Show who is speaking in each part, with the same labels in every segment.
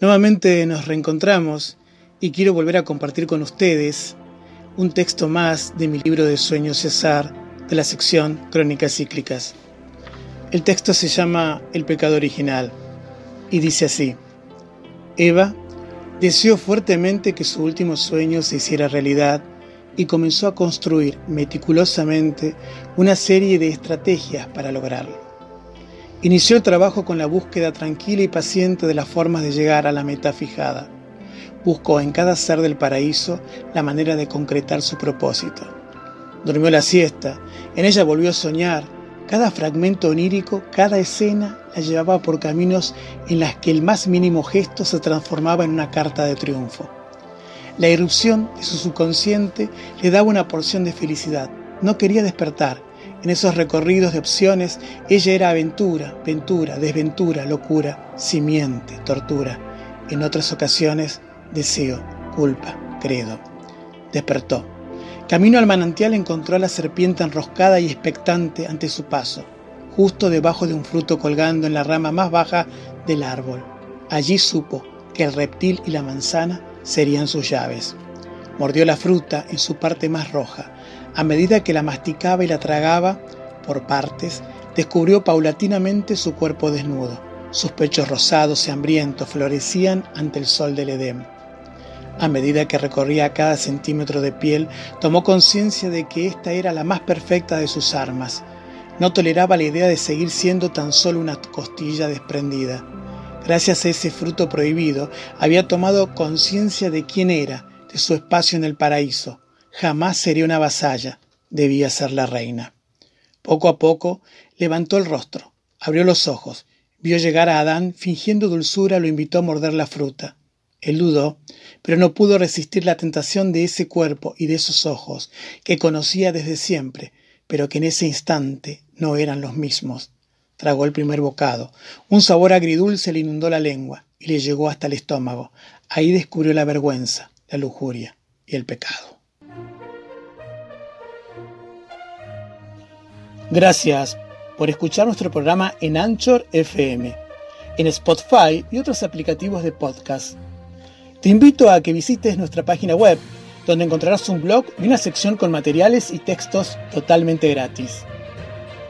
Speaker 1: Nuevamente nos reencontramos y quiero volver a compartir con ustedes un texto más de mi libro de sueños César de la sección Crónicas Cíclicas. El texto se llama El pecado original y dice así, Eva deseó fuertemente que su último sueño se hiciera realidad y comenzó a construir meticulosamente una serie de estrategias para lograrlo. Inició el trabajo con la búsqueda tranquila y paciente de las formas de llegar a la meta fijada. Buscó en cada ser del paraíso la manera de concretar su propósito. Durmió la siesta, en ella volvió a soñar. Cada fragmento onírico, cada escena la llevaba por caminos en las que el más mínimo gesto se transformaba en una carta de triunfo. La irrupción de su subconsciente le daba una porción de felicidad. No quería despertar, en esos recorridos de opciones, ella era aventura, ventura, desventura, locura, simiente, tortura. En otras ocasiones, deseo, culpa, credo. Despertó. Camino al manantial encontró a la serpiente enroscada y expectante ante su paso, justo debajo de un fruto colgando en la rama más baja del árbol. Allí supo que el reptil y la manzana serían sus llaves. Mordió la fruta en su parte más roja, a medida que la masticaba y la tragaba por partes, descubrió paulatinamente su cuerpo desnudo. Sus pechos rosados y hambrientos florecían ante el sol del Edén. A medida que recorría cada centímetro de piel, tomó conciencia de que esta era la más perfecta de sus armas. No toleraba la idea de seguir siendo tan solo una costilla desprendida. Gracias a ese fruto prohibido, había tomado conciencia de quién era, de su espacio en el paraíso. Jamás sería una vasalla, debía ser la reina. Poco a poco levantó el rostro, abrió los ojos, vio llegar a Adán, fingiendo dulzura, lo invitó a morder la fruta. Él dudó, pero no pudo resistir la tentación de ese cuerpo y de esos ojos, que conocía desde siempre, pero que en ese instante no eran los mismos. Tragó el primer bocado. Un sabor agridulce le inundó la lengua y le llegó hasta el estómago. Ahí descubrió la vergüenza, la lujuria y el pecado. Gracias por escuchar nuestro programa en Anchor FM, en Spotify y otros aplicativos de podcast. Te invito a que visites nuestra página web, donde encontrarás un blog y una sección con materiales y textos totalmente gratis.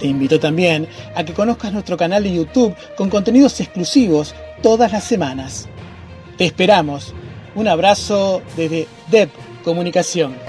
Speaker 1: Te invito también a que conozcas nuestro canal de YouTube con contenidos exclusivos todas las semanas. Te esperamos. Un abrazo desde DEP Comunicación.